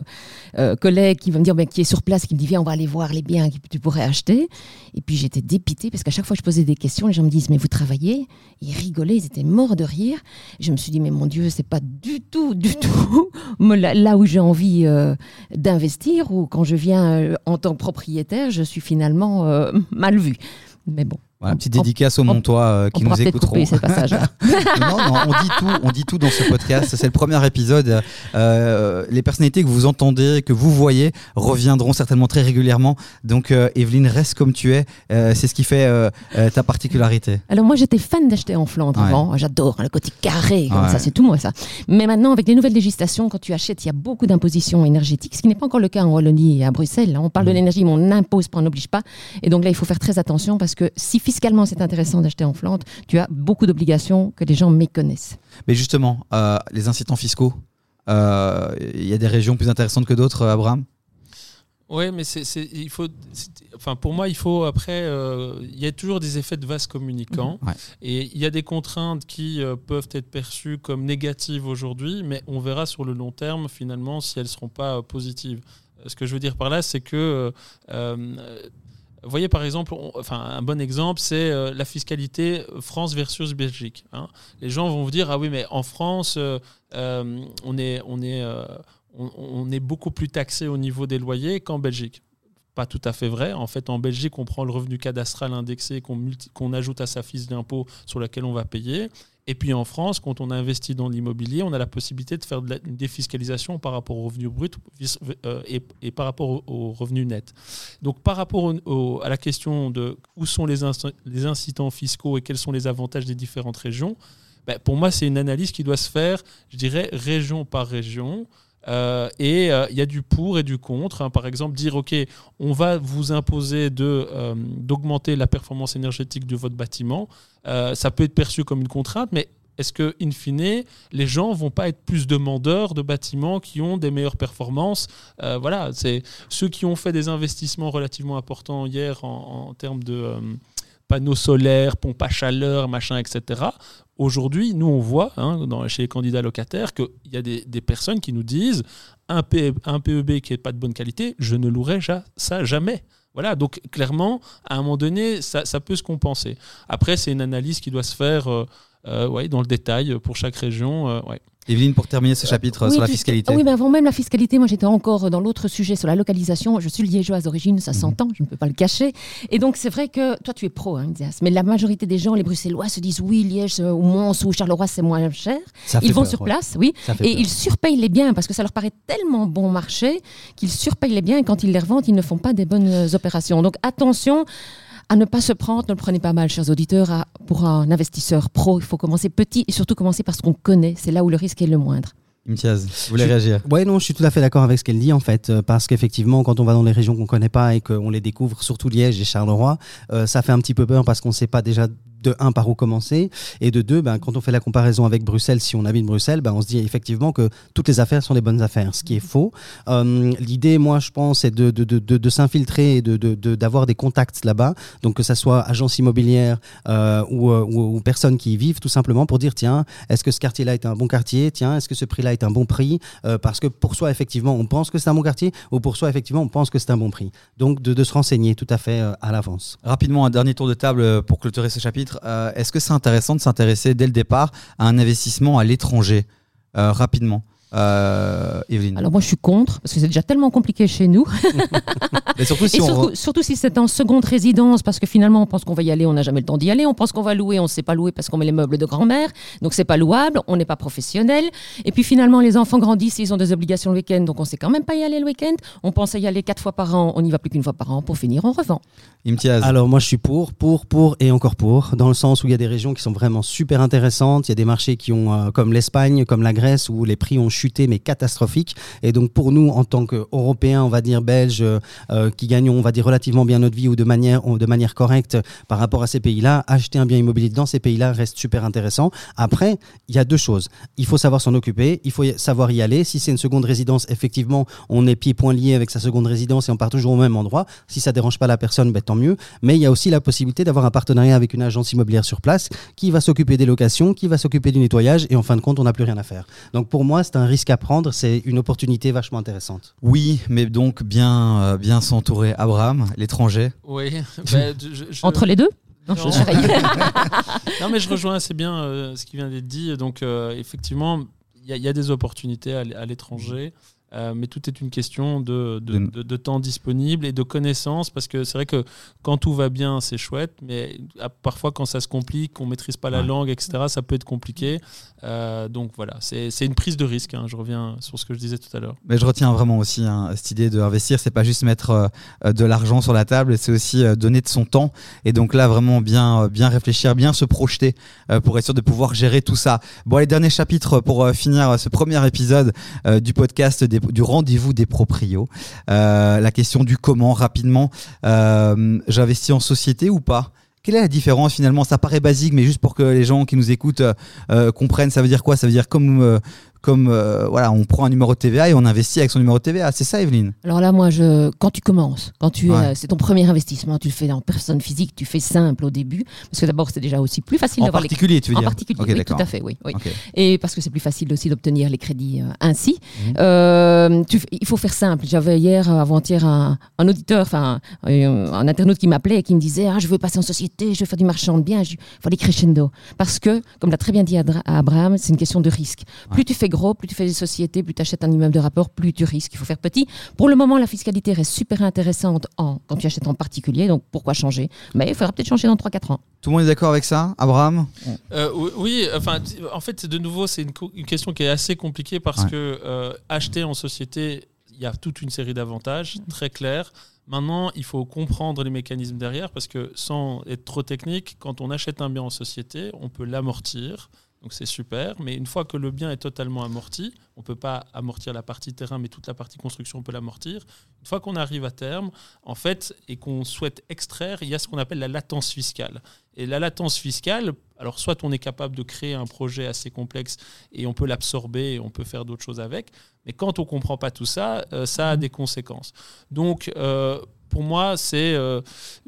euh, collègue qui va me dire, ben, qui est sur place, qui me dit, viens, on va aller voir les biens que tu pourrais acheter. Et puis j'étais dépitée parce qu'à chaque fois que je posais des questions, les gens me disent, mais vous travaillez? Ils rigolaient, ils étaient morts de rire. je me suis dit, mais mon Dieu, c'est pas du tout, du (laughs) tout là où j'ai envie euh, d'investir ou quand je viens en tant que propriétaire, je suis finalement mal vue. Mais bon. Voilà, petite dédicace aux Montois euh, qui nous écouteront. (laughs) non, non, on dit tout, on dit tout dans ce podcast. C'est le premier épisode. Euh, les personnalités que vous entendez, que vous voyez, reviendront certainement très régulièrement. Donc, euh, Evelyne, reste comme tu es. Euh, c'est ce qui fait euh, euh, ta particularité. Alors moi, j'étais fan d'acheter en Flandre avant. J'adore hein, le côté carré, comme ça, c'est tout moi ça. Mais maintenant, avec les nouvelles législations, quand tu achètes, il y a beaucoup d'impositions énergétiques, ce qui n'est pas encore le cas en Wallonie et à Bruxelles. On parle de mm. l'énergie, mais on n'impose pas, on n'oblige pas. Et donc là, il faut faire très attention parce que si fiscalement c'est intéressant d'acheter en Flandre, tu as beaucoup d'obligations que les gens méconnaissent. Mais justement, euh, les incitants fiscaux, il euh, y a des régions plus intéressantes que d'autres, euh, Abraham? Oui, mais c'est, c'est- il faut, c'est- enfin, pour moi, il faut après, euh, il y a toujours des effets de vase communicants, Ouais. et il y a des contraintes qui euh, peuvent être perçues comme négatives aujourd'hui, mais on verra sur le long terme finalement si elles seront pas euh, positives. Ce que je veux dire par là, c'est que, vous voyez par exemple, enfin un bon exemple, c'est euh, la fiscalité France versus Belgique. hein. Les gens vont vous dire ah oui, mais en France, euh, euh, on est, on est on, est beaucoup plus taxé au niveau des loyers qu'en Belgique. Pas tout à fait vrai. En fait, en Belgique, on prend le revenu cadastral indexé qu'on ajoute à sa fiche d'impôt sur laquelle on va payer. Et puis en France, quand on investit dans l'immobilier, on a la possibilité de faire de la- une défiscalisation par rapport au revenu brut euh, et, par rapport au, au revenu net. Donc par rapport à la question de où sont les incitants fiscaux et quels sont les avantages des différentes régions, ben, pour moi, c'est une analyse qui doit se faire, je dirais, région par région. Euh, et euh, il y a du pour et du contre. hein. Par exemple, dire OK, on va vous imposer de euh, d'augmenter la performance énergétique de votre bâtiment. Ça peut être perçu comme une contrainte, mais est-ce que, in fine, les gens vont pas être plus demandeurs de bâtiments qui ont des meilleures performances? Voilà, c'est ceux qui ont fait des investissements relativement importants hier en, termes de panneaux solaires, pompes à chaleur, machin, etc. Aujourd'hui, nous, on voit hein, chez les candidats locataires qu'il y a des, personnes qui nous disent un, PEB qui n'est pas de bonne qualité, je ne louerai ça jamais. Voilà, donc clairement, à un moment donné, ça, peut se compenser. Après, c'est une analyse qui doit se faire euh, ouais, dans le détail pour chaque région. euh, ouais. Evelyne, pour terminer ce chapitre Oui, sur la fiscalité. Oui, mais avant même la fiscalité, moi j'étais encore dans l'autre sujet sur la localisation. Je suis liégeoise d'origine, Mhm. ça s'entend, je ne peux pas le cacher. Et donc c'est vrai que toi tu es pro, hein, Dias, mais la majorité des gens, les Bruxellois, se disent oui, Liège euh, ou Mons ou Charleroi c'est moins cher. Ça fait Ils vont peur, sur ouais. place, oui, Ça fait et peur. ils surpayent les biens parce que ça leur paraît tellement bon marché qu'ils surpayent les biens et quand ils les revendent, ils ne font pas des bonnes euh, opérations. Donc attention à ne pas se prendre, ne le prenez pas mal, chers auditeurs, à- pour un investisseur pro, il faut commencer petit et surtout commencer par ce qu'on connaît. C'est là où le risque est le moindre. Imtiaz, vous voulez Je- réagir? Ouais, non, je suis tout à fait d'accord avec ce qu'elle dit en fait, euh, parce qu'effectivement, quand on va dans les régions qu'on connaît pas et qu'on les découvre, surtout Liège et Charleroi, euh, ça fait un petit peu peur parce qu'on sait pas déjà de un par où commencer et de deux, ben, quand on fait la comparaison avec Bruxelles, si on habite Bruxelles, ben, on se dit effectivement que toutes les affaires sont des bonnes affaires, ce qui est faux. Euh, L'idée, moi, je pense, c'est de, de, de, de, s'infiltrer et d'avoir des contacts là-bas, donc que ça soit agence immobilière euh, ou, euh, ou, ou personnes qui y vivent, tout simplement pour dire tiens, est-ce que ce quartier-là est un bon quartier? Tiens, est-ce que ce prix-là est un bon prix? Parce que pour soi, effectivement, on pense que c'est un bon quartier, ou pour soi, effectivement, on pense que c'est un bon prix. Donc, de, se renseigner tout à fait à l'avance. Rapidement, un dernier tour de table pour clôturer ce chapitre. Euh, Est-ce que c'est intéressant de s'intéresser dès le départ à un investissement à l'étranger Euh, Rapidement? Euh, Evelyne. Alors moi je suis contre parce que c'est déjà tellement compliqué chez nous (laughs) Et surtout (laughs) si et on. surtout, surtout si c'est en seconde résidence parce que finalement on pense qu'on va y aller, on n'a jamais le temps d'y aller, on pense qu'on va louer, on ne sait pas louer parce qu'on met les meubles de grand-mère, donc c'est pas louable, on n'est pas professionnel et puis finalement les enfants grandissent, ils ont des obligations le week-end donc on sait quand même pas y aller le week-end, on pense y aller quatre fois par an, on n'y va plus qu'une fois par an, pour finir on revend. Imtiaz. Alors moi je suis pour, pour, pour et encore pour, dans le sens où il y a des régions qui sont vraiment super intéressantes, il y a des marchés qui ont, euh, comme l'Espagne, comme la Grèce, où les prix ont chuté mais catastrophiques. Et donc pour nous, en tant qu'Européens, on va dire Belges, euh, euh, qui gagnons, on va dire relativement bien notre vie ou de manière, de manière correcte par rapport à ces pays-là, acheter un bien immobilier dans ces pays-là reste super intéressant. Après, il y a deux choses. Il faut savoir s'en occuper, il faut savoir y aller. Si c'est une seconde résidence, effectivement, on est pieds poings liés avec sa seconde résidence et on part toujours au même endroit. Si ça dérange pas la personne, ben, tant mieux. Mais il y a aussi la possibilité d'avoir un partenariat avec une agence immobilière sur place qui va s'occuper des locations, qui va s'occuper du nettoyage et en fin de compte, on n'a plus rien à faire. Donc pour moi, c'est un risque à prendre, c'est une opportunité vachement intéressante. Oui, mais donc bien, euh, bien s'entourer. Abraham, l'étranger. Oui. (laughs) ben, je- je- Entre les deux Non, je Non. suis pareil. (laughs) non, mais je rejoins assez bien euh, ce qui vient d'être dit. Donc, euh, effectivement, il y, a- il y a des opportunités à l'étranger. Euh, mais tout est une question de, de, De- temps disponible et de connaissances parce que c'est vrai que quand tout va bien c'est chouette mais parfois quand ça se complique qu'on maîtrise pas la Ouais. langue etc ça peut être compliqué Euh, donc voilà c'est une prise de risque hein. je reviens sur ce que je disais tout à l'heure Mais je retiens vraiment aussi hein, cette idée d'investir, c'est pas juste mettre euh, de l'argent sur la table, c'est aussi donner de son temps. Et donc là, vraiment bien, bien réfléchir, bien se projeter pour être sûr de pouvoir gérer tout ça. Bon, les derniers chapitres pour finir ce premier épisode du podcast des- du rendez-vous des proprios. Euh, la question du comment rapidement. Euh, J'investis en société ou pas? Quelle est la différence finalement? Ça paraît basique, mais juste pour que les gens qui nous écoutent euh, comprennent, ça veut dire quoi? Ça veut dire comme comme euh, voilà, on prend un numéro de TVA et on investit avec son numéro de TVA. C'est ça, Evelyne? Alors là, moi, je, quand tu commences, quand tu, Ouais. euh, c'est ton premier investissement, tu le fais en personne physique, tu fais simple au début, parce que d'abord, c'est déjà aussi plus facile En d'avoir les particulier, tu veux en dire particulier, oui, d'accord. tout à fait, oui. Et parce que c'est plus facile aussi d'obtenir les crédits euh, ainsi. Mhm. Tu il faut faire simple. J'avais hier, avant-hier, un, un auditeur, enfin un internaute qui m'appelait et qui me disait ah, Je veux passer en société, je veux faire du marchand de biens. Il faut aller crescendo. Parce que, comme l'a très bien dit Abraham, c'est une question de risque. Plus tu fais gros, plus tu fais des sociétés, plus tu achètes un immeuble de rapport, plus tu risques. Il faut faire petit. Pour le moment, la fiscalité reste super intéressante en, quand tu achètes en particulier. Donc pourquoi changer? Mais il faudra peut-être changer dans 3-4 ans. Tout le monde est d'accord avec ça Abraham? Euh, oui, enfin, en fait, de nouveau, c'est une, question qui est assez compliquée parce Ouais. que euh, acheter en société, il y a toute une série d'avantages très clairs. Maintenant, il faut comprendre les mécanismes derrière parce que sans être trop technique, quand on achète un bien en société, on peut l'amortir. Donc c'est super, mais une fois que le bien est totalement amorti, on ne peut pas amortir la partie terrain, mais toute la partie construction, on peut l'amortir. Une fois qu'on arrive à terme, en fait, et qu'on souhaite extraire, il y a ce qu'on appelle la latence fiscale. Et la latence fiscale, alors soit on est capable de créer un projet assez complexe et on peut l'absorber et on peut faire d'autres choses avec, mais quand on ne comprend pas tout ça, euh, ça a des conséquences. Donc, euh, pour moi, c'est euh,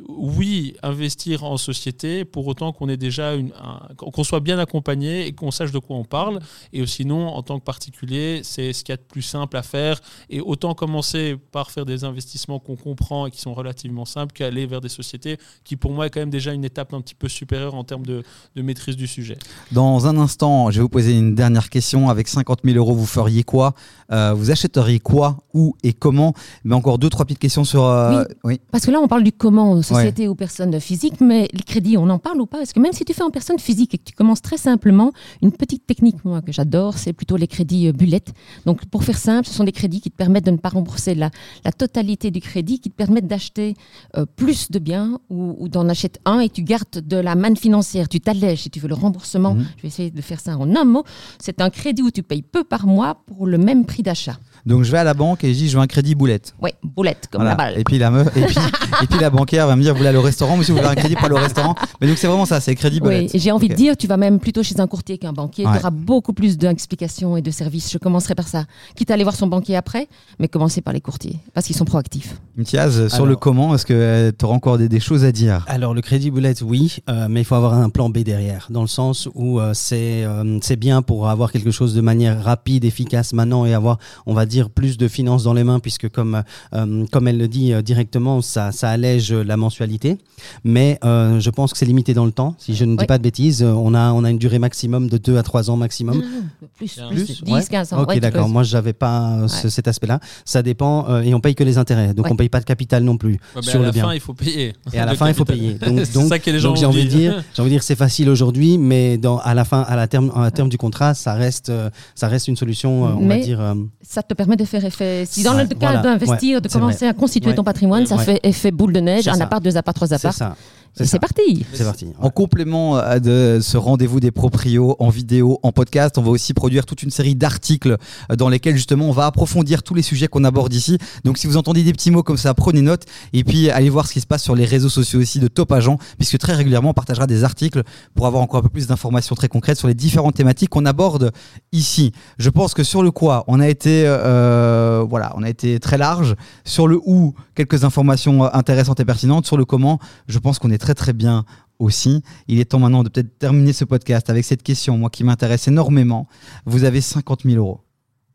oui, investir en société pour autant qu'on ait déjà une, un- qu'on soit bien accompagné et qu'on sache de quoi on parle. Et sinon, en tant que particulier, c'est ce qu'il y a de plus simple à faire. Et autant commencer par faire des investissements qu'on comprend et qui sont relativement simples qu'aller vers des sociétés qui, pour moi, est quand même déjà une étape un petit peu supérieure en termes de, de maîtrise du sujet. Dans un instant, je vais vous poser une dernière question. Avec 50 000 euros, vous feriez quoi? Euh, Vous achèteriez quoi? Où et comment? Mais encore deux, trois petites questions sur. euh, oui. Parce que là, on parle du comment aux sociétés ou personnes physiques, mais les crédits, on en parle ou pas? Parce que même si tu fais en personne physique et que tu commences très simplement, une petite technique, moi, que j'adore, c'est plutôt les crédits euh, bullettes. Donc, pour faire simple, ce sont des crédits qui te permettent de ne pas rembourser la, la totalité du crédit, qui te permettent d'acheter euh, plus de biens ou, ou d'en acheter un et tu gardes de la manne financière. Tu t'allèges si tu veux le remboursement. Mhm. Je vais essayer de faire ça en un mot. C'est un crédit où tu payes peu par mois pour le même prix d'achat. Donc je vais à la banque et je dis je veux un crédit boulette. Oui, boulette, comme Voilà. la balle. Et puis la meuf, et puis, (laughs) et puis la banquière va me dire vous voulez aller au restaurant, monsieur, vous voulez un crédit pour aller au restaurant. Mais donc c'est vraiment ça, c'est crédit Oui, boulette. et j'ai envie de dire, tu vas même plutôt chez un courtier qu'un banquier. Ouais. Tu auras beaucoup plus d'explications et de services. Je commencerai par ça. Quitte à aller voir son banquier après, mais commencer par les courtiers, parce qu'ils sont proactifs. Imtiaz, sur Alors- le comment, est-ce que tu auras encore des, des choses à dire? Alors le crédit boulette, oui, euh, mais il faut avoir un plan B derrière, dans le sens où euh, c'est euh, c'est bien pour avoir quelque chose de manière rapide, efficace maintenant et avoir, on va dire, plus de finances dans les mains, puisque comme euh, comme elle le dit euh, directement, ça ça allège la mensualité. Mais euh, je pense que c'est limité dans le temps. Si je ne dis Oui. pas de bêtises, euh, on a on a une durée maximum de 2 à 3 ans maximum. (laughs) Plus, plus, Plus, 10, ouais. 15 ans. Ok, ouais, d'accord. Moi, j'avais pas euh, ce- Ouais. cet aspect-là. Ça dépend euh, et on paye que les intérêts, donc Ouais. on paye pas de capital non plus sur à le la bien. fin, il faut payer. Et à la (laughs) fin, il faut payer. Donc, (laughs) c'est donc, ça que les gens donc j'ai envie de dire, j'ai envie de dire, c'est facile aujourd'hui, mais dans, à la fin, à la terme, à terme du contrat, ça reste, euh, ça reste une solution, euh, on va dire. euh, Ça te permet de faire effet. Si dans le cas voilà. d'investir, Ouais, de commencer à constituer Ouais. ton patrimoine, ça fait effet boule de neige, un appart, deux apparts, trois apparts. C'est parti. C'est parti. En complément euh, de ce rendez-vous des proprios en vidéo, en podcast, on va aussi produire toute une série d'articles euh, dans lesquels justement on va approfondir tous les sujets qu'on aborde ici. Donc si vous entendez des petits mots comme ça, prenez note et puis allez voir ce qui se passe sur les réseaux sociaux aussi de Top Agent, puisque très régulièrement on partagera des articles pour avoir encore un peu plus d'informations très concrètes sur les différentes thématiques qu'on aborde ici. Je pense que sur le quoi, on a été euh, voilà, on a été très large. Sur le où, quelques informations euh, intéressantes et pertinentes. Sur le comment, je pense qu'on est très très bien aussi. Il est temps maintenant de peut-être terminer ce podcast avec cette question, moi qui m'intéresse énormément. Vous avez 50 000 euros.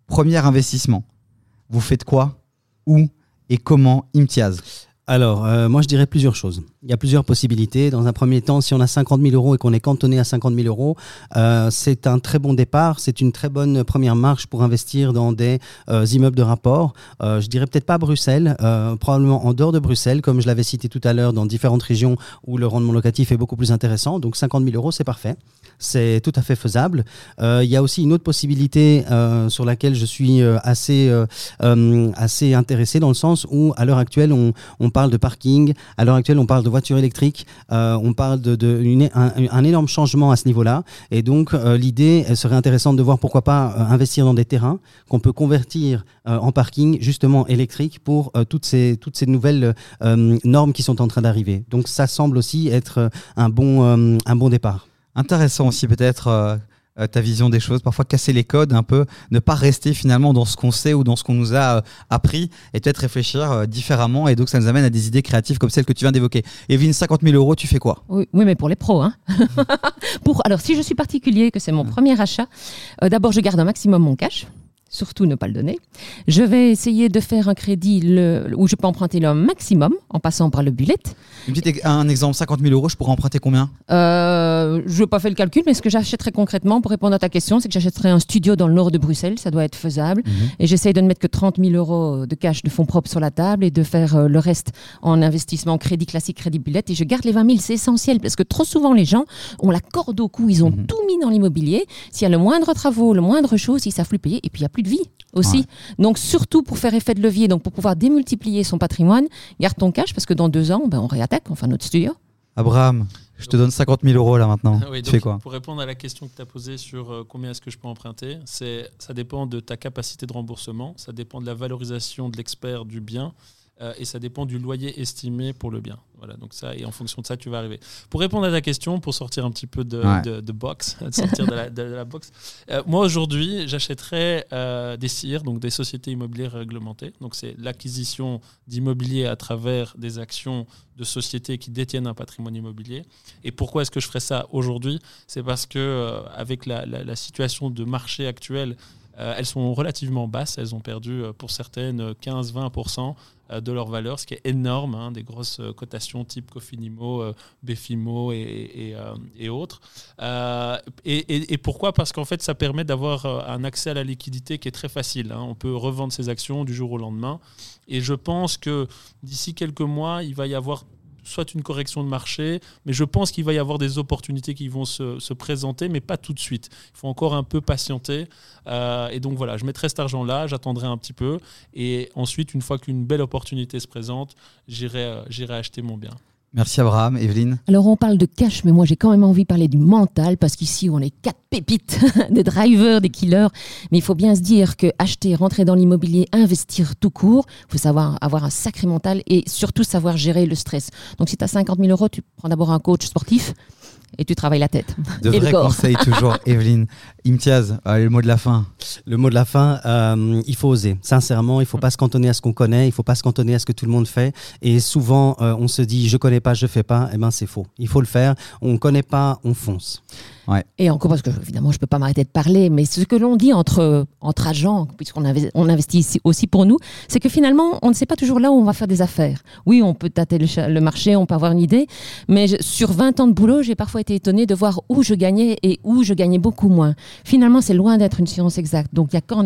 Premier investissement. Vous faites quoi? Où? Et comment? Imtiaz Alors, euh, moi, je dirais plusieurs choses. Il y a plusieurs possibilités. Dans un premier temps, si on a 50 000 euros et qu'on est cantonné à 50 000 euros, euh, c'est un très bon départ. C'est une très bonne première marche pour investir dans des euh, immeubles de rapport. Je dirais peut-être pas à Bruxelles, probablement en dehors de Bruxelles, comme je l'avais cité tout à l'heure, dans différentes régions où le rendement locatif est beaucoup plus intéressant. Donc 50 000 euros, c'est parfait. C'est tout à fait faisable. Il y a aussi une autre possibilité sur laquelle je suis assez, assez intéressé dans le sens où, à l'heure actuelle, on, on parle de parking, à l'heure actuelle, on parle de voitures électriques, euh, on parle de, énorme changement à ce niveau-là. Et donc, euh, l'idée serait intéressante de voir pourquoi pas euh, investir dans des terrains qu'on peut convertir en parking, justement électrique, pour toutes, ces, nouvelles normes qui sont en train d'arriver. Donc, ça semble aussi être un bon départ. Intéressant aussi peut-être. Euh, ta vision des choses, parfois casser les codes un peu, ne pas rester finalement dans ce qu'on sait ou dans ce qu'on nous a euh, appris et peut-être réfléchir euh, différemment. Et donc ça nous amène à des idées créatives comme celles que tu viens d'évoquer. Evelyne, 50 000 euros, tu fais quoi? Oui, oui, mais pour les pros. Hein. (laughs) pour, alors, si je suis particulier, que c'est mon premier achat, euh, d'abord, je garde un maximum mon cash. Surtout ne pas le donner. Je vais essayer de faire un crédit le, où je peux emprunter le maximum en passant par le bullet. Une petite- Un exemple, 50 000 euros, je pourrais emprunter combien? Euh, je n'ai pas fait le calcul, mais ce que j'achèterais concrètement, pour répondre à ta question, c'est que j'achèterais un studio dans le nord de Bruxelles. Ça doit être faisable. Et j'essaye de ne mettre que 30 000 euros de cash de fonds propres sur la table et de faire euh, le reste en investissement crédit classique, crédit bullet. Et je garde les 20 000, c'est essentiel parce que trop souvent les gens ont la corde au cou, ils ont tout mis dans l'immobilier. S'il y a le moindre travaux, le moindre chose, ils savent plus payer et puis il a plus de vie aussi. Ouais. Donc surtout pour faire effet de levier, donc pour pouvoir démultiplier son patrimoine, garde ton cash parce que dans deux ans, ben, on réattaque, enfin notre studio. Abraham, je te donne 50 000 euros là maintenant. Oui, tu fais quoi? Pour répondre à la question que tu as posée sur euh, combien est-ce que je peux emprunter, c'est ça dépend de ta capacité de remboursement, ça dépend de la valorisation de l'expert du bien euh, et ça dépend du loyer estimé pour le bien. Voilà, donc ça, et en fonction de ça, tu vas arriver. Pour répondre à ta question, pour sortir un petit peu de, Ouais. de, de box, (laughs) de sortir de la, de la box, euh, moi aujourd'hui, j'achèterais euh, des CIR, donc des sociétés immobilières réglementées. Donc c'est l'acquisition d'immobilier à travers des actions de sociétés qui détiennent un patrimoine immobilier. Et pourquoi est-ce que je ferais ça aujourd'hui? C'est parce que euh, avec la, la- la situation de marché actuelle, euh, elles sont relativement basses. Elles ont perdu euh, pour certaines euh, 15-20% euh, de leur valeur, ce qui est énorme. hein, des grosses euh, cotations type Cofinimo, euh, Befimo et, euh, autres. Euh, et, pourquoi? Parce qu'en fait, ça permet d'avoir euh, un accès à la liquidité qui est très facile. hein. On peut revendre ses actions du jour au lendemain. Et je pense que d'ici quelques mois, il va y avoir soit une correction de marché, mais je pense qu'il va y avoir des opportunités qui vont se, se présenter, mais pas tout de suite. Il faut encore un peu patienter. Euh, et donc voilà, je mettrai cet argent-là, j'attendrai un petit peu, et ensuite, une fois qu'une belle opportunité se présente, j'irai euh, j'irai acheter mon bien. Merci Abraham. Evelyne Alors on parle de cash, mais moi j'ai quand même envie de parler du mental parce qu'ici on est quatre pépites, (laughs) des drivers, des killers. Mais il faut bien se dire que acheter, rentrer dans l'immobilier, investir tout court, il faut savoir avoir un sacré mental et surtout savoir gérer le stress. Donc si tu as 50 000 euros, tu prends d'abord un coach sportif et tu travailles la tête. (laughs) De Et le vrais conseils toujours. (laughs) Evelyne, Imtiaz, le mot de la fin. Le mot de la fin, euh, il faut oser. Sincèrement, il faut pas se cantonner à ce qu'on connaît, il faut pas se cantonner à ce que tout le monde fait. Et souvent, euh, on se dit, je connais pas, je fais pas. Eh ben, c'est faux. Il faut le faire. On connaît pas, on fonce. Et encore parce que évidemment je peux pas m'arrêter de parler, mais ce que l'on dit entre entre agents, puisqu'on inve- on investit ici aussi pour nous, c'est que finalement on ne sait pas toujours là où on va faire des affaires. Oui, on peut tâter le, marché, on peut avoir une idée, mais sur 20 ans de boulot, j'ai parfois été étonnée de voir où je gagnais et où je gagnais beaucoup moins. Finalement, c'est loin d'être une science exacte. Donc il y a qu'en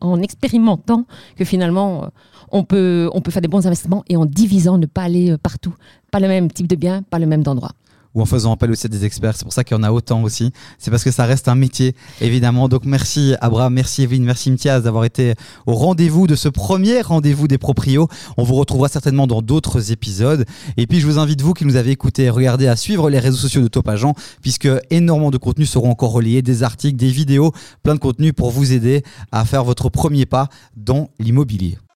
en expérimentant que finalement euh, on peut on peut faire des bons investissements et en divisant, ne pas aller euh, partout, pas le même type de bien, pas le même endroit. Ou en faisant appel aussi à des experts. C'est pour ça qu'il y en a autant aussi. C'est parce que ça reste un métier, évidemment. Donc merci Abraham, merci Evelyne, merci Imtiaz d'avoir été au rendez-vous de ce premier rendez-vous des proprios. On vous retrouvera certainement dans d'autres épisodes. Et puis je vous invite, vous qui nous avez écoutés et regardé, à suivre les réseaux sociaux de Top Agent, puisque énormément de contenus seront encore reliés, des articles, des vidéos, plein de contenus pour vous aider à faire votre premier pas dans l'immobilier.